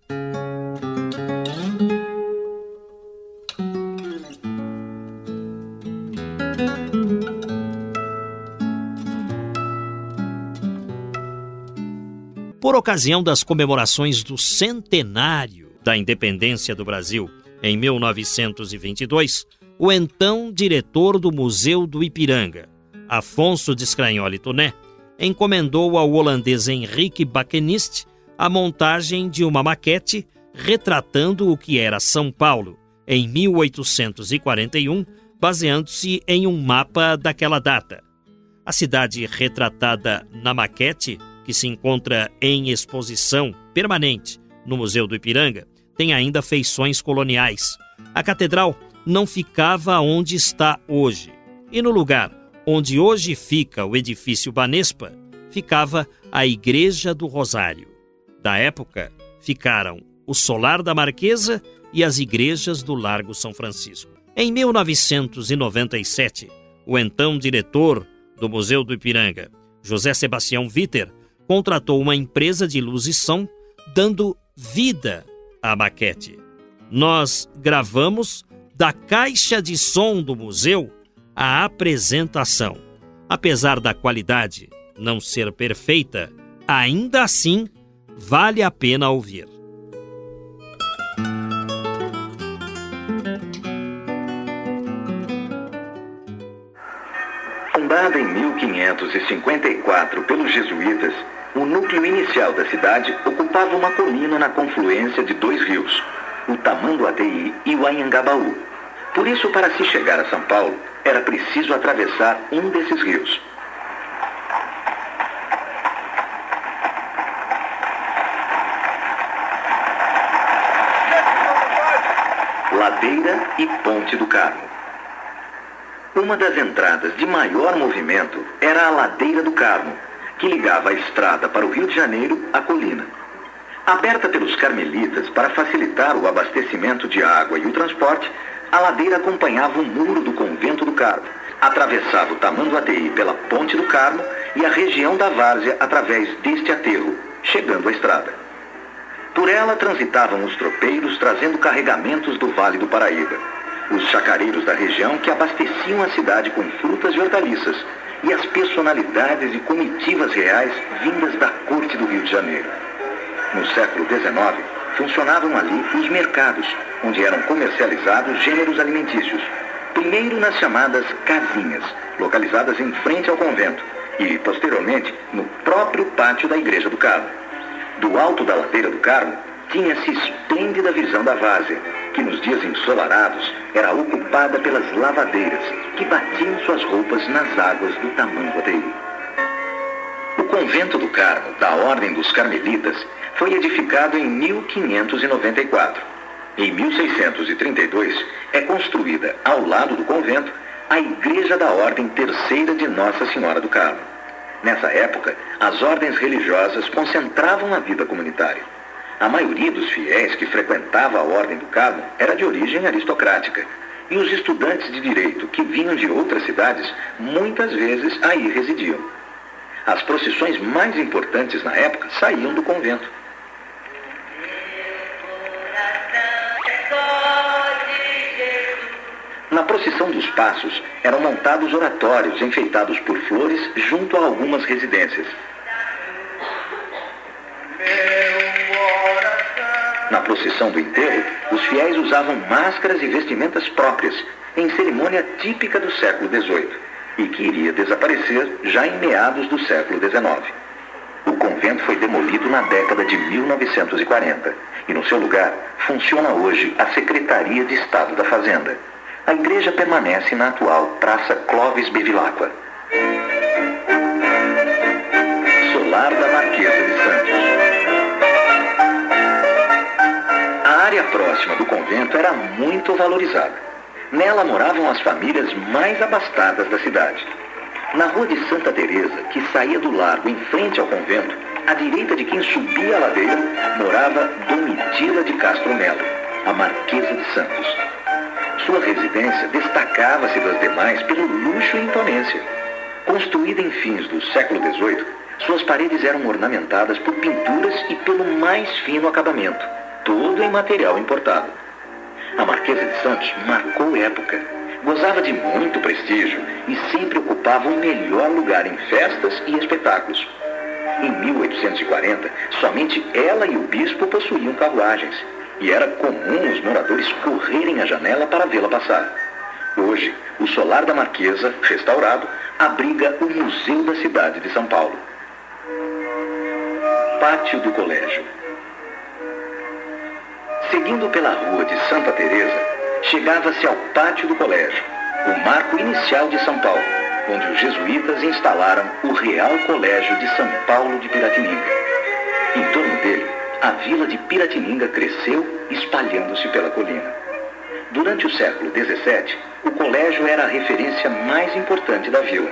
Por ocasião das comemorações do centenário da independência do Brasil, em 1922, o então diretor do Museu do Ipiranga, Afonso de Scragnoli Toné, encomendou ao holandês Henrique Bakenist a montagem de uma maquete retratando o que era São Paulo em 1841, baseando-se em um mapa daquela data. A cidade retratada na maquete que se encontra em exposição permanente no Museu do Ipiranga, tem ainda feições coloniais. A catedral não ficava onde está hoje. E no lugar onde hoje fica o edifício Banespa, ficava a Igreja do Rosário. Da época, ficaram o Solar da Marquesa e as igrejas do Largo São Francisco. Em 1997, o então diretor do Museu do Ipiranga, José Sebastião Viter, contratou uma empresa de luz e som, dando vida à maquete. Nós gravamos da caixa de som do museu a apresentação. Apesar da qualidade não ser perfeita, ainda assim vale a pena ouvir. Fundada em 1554 pelos jesuítas, o núcleo inicial da cidade ocupava uma colina na confluência de dois rios, o Tamanduateí e o Anhangabaú. Por isso, para se chegar a São Paulo, era preciso atravessar um desses rios. Ladeira e Ponte do Carmo. Uma das entradas de maior movimento era a Ladeira do Carmo, que ligava a estrada para o Rio de Janeiro à colina. Aberta pelos carmelitas para facilitar o abastecimento de água e o transporte, a ladeira acompanhava o muro do convento do Carmo, atravessava o Tamanduateí pela Ponte do Carmo e a região da Várzea através deste aterro, chegando à estrada. Por ela transitavam os tropeiros trazendo carregamentos do Vale do Paraíba, os chacareiros da região que abasteciam a cidade com frutas e hortaliças, e as personalidades e comitivas reais vindas da corte do Rio de Janeiro. No século XIX, funcionavam ali os mercados, onde eram comercializados gêneros alimentícios. Primeiro nas chamadas casinhas, localizadas em frente ao convento, e, posteriormente, no próprio pátio da Igreja do Carmo. Do alto da ladeira do Carmo, tinha-se esplêndida visão da várzea, que nos dias ensolarados era ocupada pelas lavadeiras, que batiam suas roupas nas águas do Tamanduateí. O convento do Carmo, da Ordem dos Carmelitas, foi edificado em 1594. Em 1632, é construída, ao lado do convento, a Igreja da Ordem Terceira de Nossa Senhora do Carmo. Nessa época, as ordens religiosas concentravam a vida comunitária. A maioria dos fiéis que frequentava a Ordem do Carmo era de origem aristocrática, e os estudantes de direito que vinham de outras cidades muitas vezes aí residiam. As procissões mais importantes na época saíam do convento. Na procissão dos passos eram montados oratórios enfeitados por flores junto a algumas residências. Na procissão do enterro, os fiéis usavam máscaras e vestimentas próprias, em cerimônia típica do século XVIII, e que iria desaparecer já em meados do século XIX. O convento foi demolido na década de 1940 e, no seu lugar, funciona hoje a Secretaria de Estado da Fazenda. A igreja permanece na atual Praça Clóvis Bevilacqua. Próxima do convento era muito valorizada. Nela moravam as famílias mais abastadas da cidade. Na rua de Santa Teresa, que saía do largo em frente ao convento, à direita de quem subia a ladeira, morava Domitila de Castro Melo, a Marquesa de Santos. Sua residência destacava-se das demais pelo luxo e imponência. Construída em fins do século XVIII, suas paredes eram ornamentadas por pinturas e pelo mais fino acabamento, todo em material importado. A Marquesa de Santos marcou época. Gozava de muito prestígio e sempre ocupava o melhor lugar em festas e espetáculos. Em 1840, somente ela e o bispo possuíam carruagens e era comum os moradores correrem à janela para vê-la passar. Hoje, o solar da Marquesa, restaurado, abriga o Museu da Cidade de São Paulo. Pátio do Colégio. Seguindo pela rua de Santa Teresa, chegava-se ao Pátio do Colégio, o marco inicial de São Paulo, onde os jesuítas instalaram o Real Colégio de São Paulo de Piratininga. Em torno dele, a vila de Piratininga cresceu, espalhando-se pela colina. Durante o século XVII, o colégio era a referência mais importante da vila.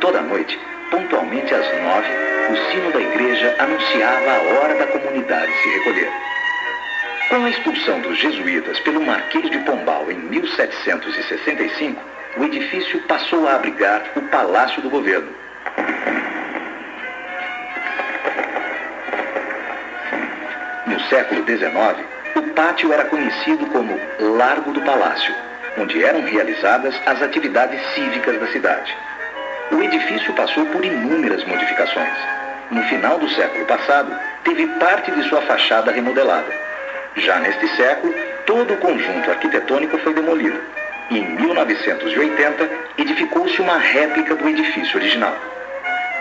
Toda noite, pontualmente às nove, o sino da igreja anunciava a hora da comunidade se recolher. Com a expulsão dos jesuítas pelo Marquês de Pombal em 1765, o edifício passou a abrigar o Palácio do Governo. século XIX, o pátio era conhecido como Largo do Palácio, onde eram realizadas as atividades cívicas da cidade. O edifício passou por inúmeras modificações. No final do século passado, teve parte de sua fachada remodelada. Já neste século, todo o conjunto arquitetônico foi demolido. Em 1980, edificou-se uma réplica do edifício original.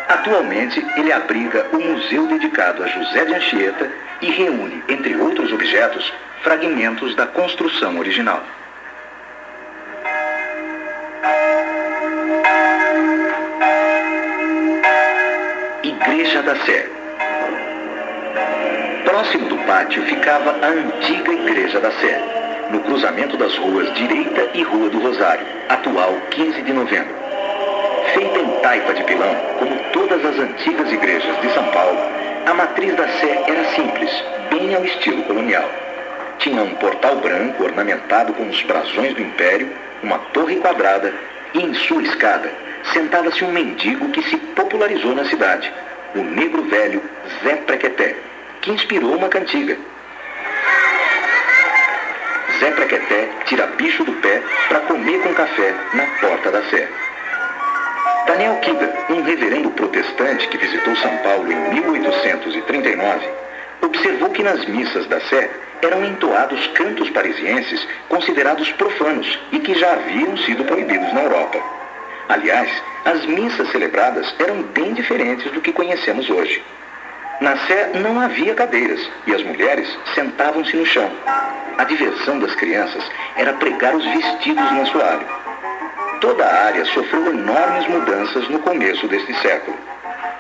Atualmente, ele abriga o museu dedicado a José de Anchieta e reúne, entre outros objetos, fragmentos da construção original. Igreja da Sé. Próximo do pátio ficava a antiga Igreja da Sé, no cruzamento das ruas Direita e Rua do Rosário, atual 15 de novembro. Feita em taipa de pilão, como todas as antigas igrejas de São Paulo, a matriz da Sé era simples, bem ao estilo colonial. Tinha um portal branco ornamentado com os brasões do Império, uma torre quadrada e em sua escada sentava-se um mendigo que se popularizou na cidade, o negro velho Zé Prequeté, que inspirou uma cantiga. Zé Prequeté tira bicho do pé para comer com café na porta da Sé. Daniel Kida, um reverendo protestante que visitou São Paulo em 1839, observou que nas missas da Sé eram entoados cantos parisienses considerados profanos e que já haviam sido proibidos na Europa. Aliás, as missas celebradas eram bem diferentes do que conhecemos hoje. Na Sé não havia cadeiras e as mulheres sentavam-se no chão. A diversão das crianças era pregar os vestidos no assoalho. Toda a área sofreu enormes mudanças no começo deste século.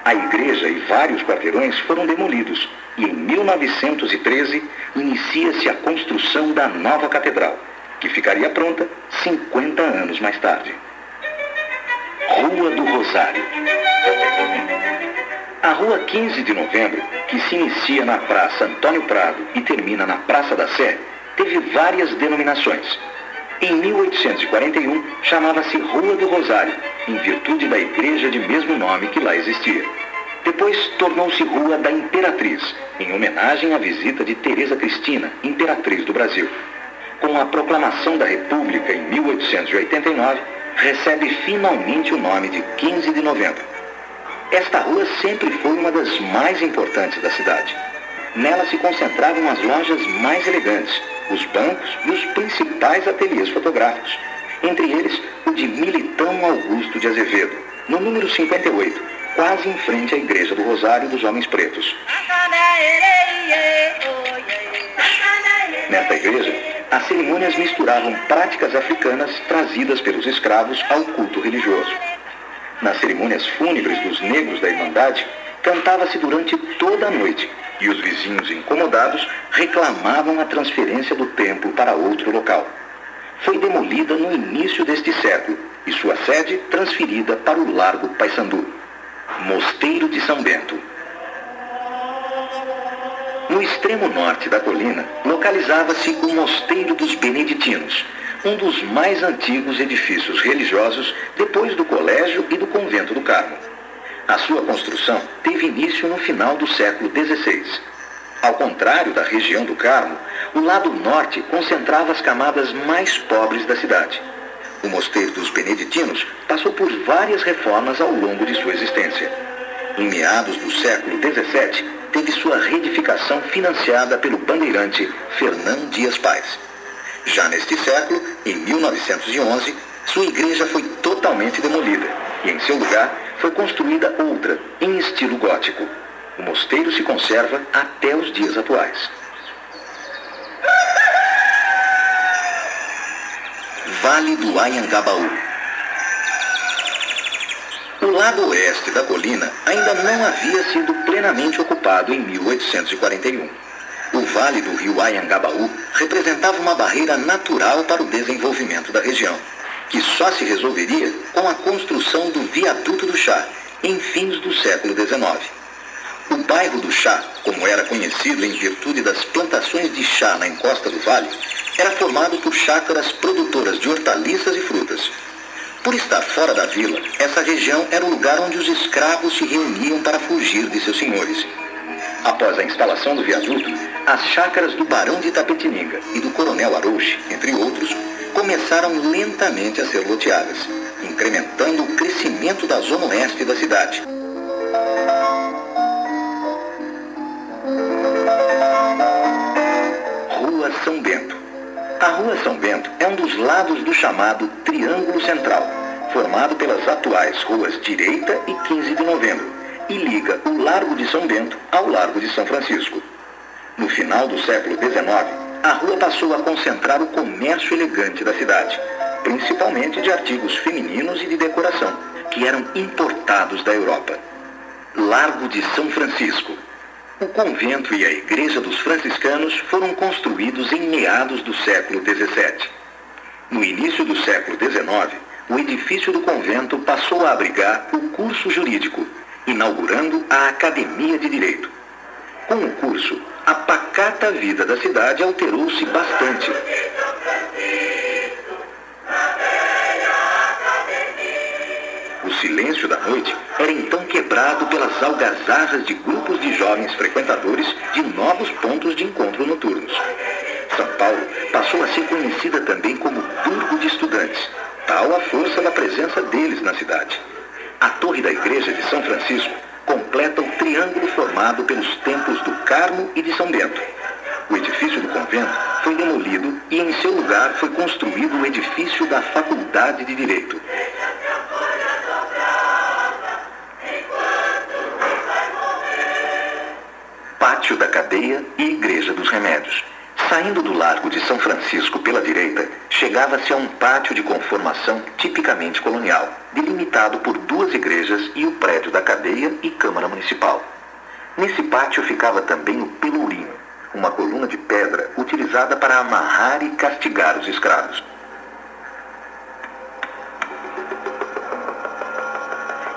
A igreja e vários quarteirões foram demolidos e em 1913 inicia-se a construção da nova catedral, que ficaria pronta 50 anos mais tarde. Rua do Rosário. A Rua 15 de Novembro, que se inicia na Praça Antônio Prado e termina na Praça da Sé, teve várias denominações em 1841, chamava-se Rua do Rosário, em virtude da igreja de mesmo nome que lá existia. Depois tornou-se Rua da Imperatriz, em homenagem à visita de Teresa Cristina, imperatriz do Brasil. Com a proclamação da República em 1889, recebe finalmente o nome de 15 de novembro. Esta rua sempre foi uma das mais importantes da cidade. Nela se concentravam as lojas mais elegantes, os bancos e os principais ateliês fotográficos, entre eles o de Militão Augusto de Azevedo, no número 58, quase em frente à Igreja do Rosário dos Homens Pretos. Nesta igreja, as cerimônias misturavam práticas africanas trazidas pelos escravos ao culto religioso. Nas cerimônias fúnebres dos negros da Irmandade, cantava-se durante toda a noite e os vizinhos incomodados reclamavam a transferência do templo para outro local. Foi demolida no início deste século e sua sede transferida para o Largo Paissandu. Mosteiro de São Bento. No extremo norte da colina, localizava-se o Mosteiro dos Beneditinos, um dos mais antigos edifícios religiosos depois do colégio e do convento do Carmo. A sua construção teve início no final do século XVI. Ao contrário da região do Carmo, o lado norte concentrava as camadas mais pobres da cidade. O mosteiro dos beneditinos passou por várias reformas ao longo de sua existência. Em meados do século XVII, teve sua reedificação financiada pelo bandeirante Fernão Dias Paz. Já neste século, em 1911, sua igreja foi totalmente demolida e, em seu lugar, foi construída outra, em estilo gótico. O mosteiro se conserva até os dias atuais. Vale do Ayangabaú. O lado oeste da colina ainda não havia sido plenamente ocupado em 1841. O vale do rio Ayangabaú representava uma barreira natural para o desenvolvimento da região que só se resolveria com a construção do viaduto do chá, em fins do século XIX. O bairro do Chá, como era conhecido em virtude das plantações de chá na encosta do vale, era formado por chácaras produtoras de hortaliças e frutas. Por estar fora da vila, essa região era o lugar onde os escravos se reuniam para fugir de seus senhores. Após a instalação do viaduto, as chácaras do Barão de Itapetininga e do Coronel Arouche, entre outros, começaram lentamente a ser loteadas, incrementando o crescimento da zona oeste da cidade. Rua São Bento. A Rua São Bento é um dos lados do chamado Triângulo Central, formado pelas atuais ruas Direita e 15 de Novembro, e liga o Largo de São Bento ao Largo de São Francisco. No final do século XIX, a rua passou a concentrar o comércio elegante da cidade, principalmente de artigos femininos e de decoração, que eram importados da Europa. Largo de São Francisco. O convento e a igreja dos franciscanos foram construídos em meados do século XVII. No início do século XIX, o edifício do convento passou a abrigar o curso jurídico, inaugurando a Academia de Direito. Com o curso, a pacata vida da cidade alterou-se bastante. O silêncio da noite era então quebrado pelas algazarras de grupos de jovens frequentadores de novos pontos de encontro noturnos. São Paulo passou a ser conhecida também como Burgo de Estudantes, tal a força da presença deles na cidade. A torre da igreja de São Francisco completa o triângulo formado pelos templos do Carmo e de São Bento. O edifício do convento foi demolido e em seu lugar foi construído o edifício da Faculdade de Direito. Pátio da Cadeia e Igreja dos Remédios. Saindo do Largo de São Francisco pela direita, chegava-se a um pátio de conformação tipicamente colonial, delimitado por duas igrejas e o prédio da cadeia e Câmara Municipal. Nesse pátio ficava também o Pelourinho, uma coluna de pedra utilizada para amarrar e castigar os escravos.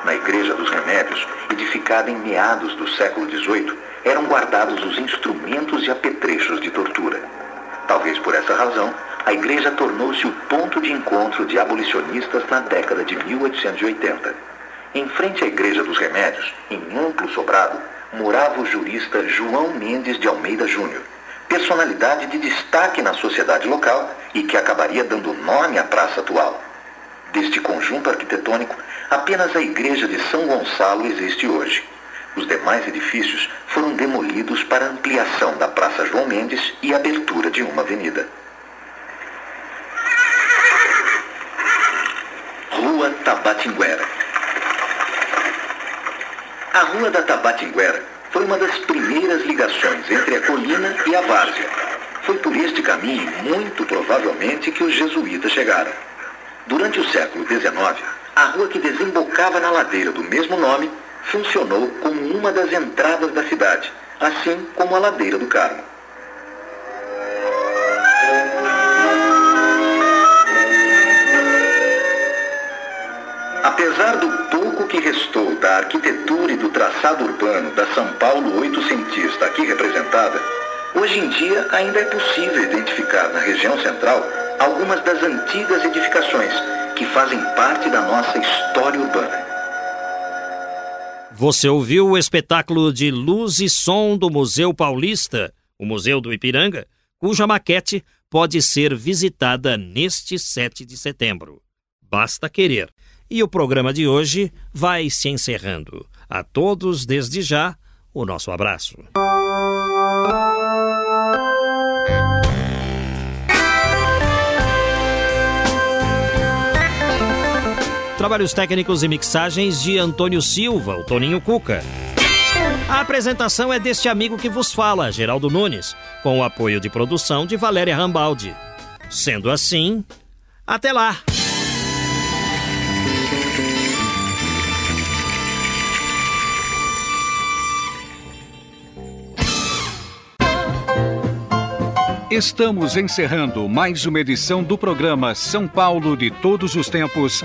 Na Igreja dos Remédios, edificada em meados do século XVIII, eram guardados os instrumentos e apetrechos de tortura. Talvez por essa razão, a igreja tornou-se o ponto de encontro de abolicionistas na década de 1880. Em frente à Igreja dos Remédios, em amplo sobrado, morava o jurista João Mendes de Almeida Júnior, personalidade de destaque na sociedade local e que acabaria dando nome à praça atual. Deste conjunto arquitetônico, apenas a igreja de São Gonçalo existe hoje. Os demais edifícios foram demolidos para ampliação da Praça João Mendes e abertura de uma avenida. Rua Tabatinguera. A Rua da Tabatinguera foi uma das primeiras ligações entre a colina e a várzea. Foi por este caminho, muito provavelmente, que os jesuítas chegaram. Durante o século XIX, a rua que desembocava na ladeira do mesmo nome funcionou como uma das entradas da cidade, assim como a ladeira do Carmo. Apesar do pouco que restou da arquitetura e do traçado urbano da São Paulo oitocentista aqui representada, hoje em dia ainda é possível identificar na região central algumas das antigas edificações que fazem parte da nossa história urbana. Você ouviu o espetáculo de luz e som do Museu Paulista, o Museu do Ipiranga, cuja maquete pode ser visitada neste 7 de setembro. Basta querer. E o programa de hoje vai se encerrando. A todos, desde já, o nosso abraço. Trabalhos técnicos e mixagens de Antônio Silva, o Toninho Cuca. A apresentação é deste amigo que vos fala, Geraldo Nunes, com o apoio de produção de Valéria Rambaldi. Sendo assim, até lá! Estamos encerrando mais uma edição do programa São Paulo de Todos os Tempos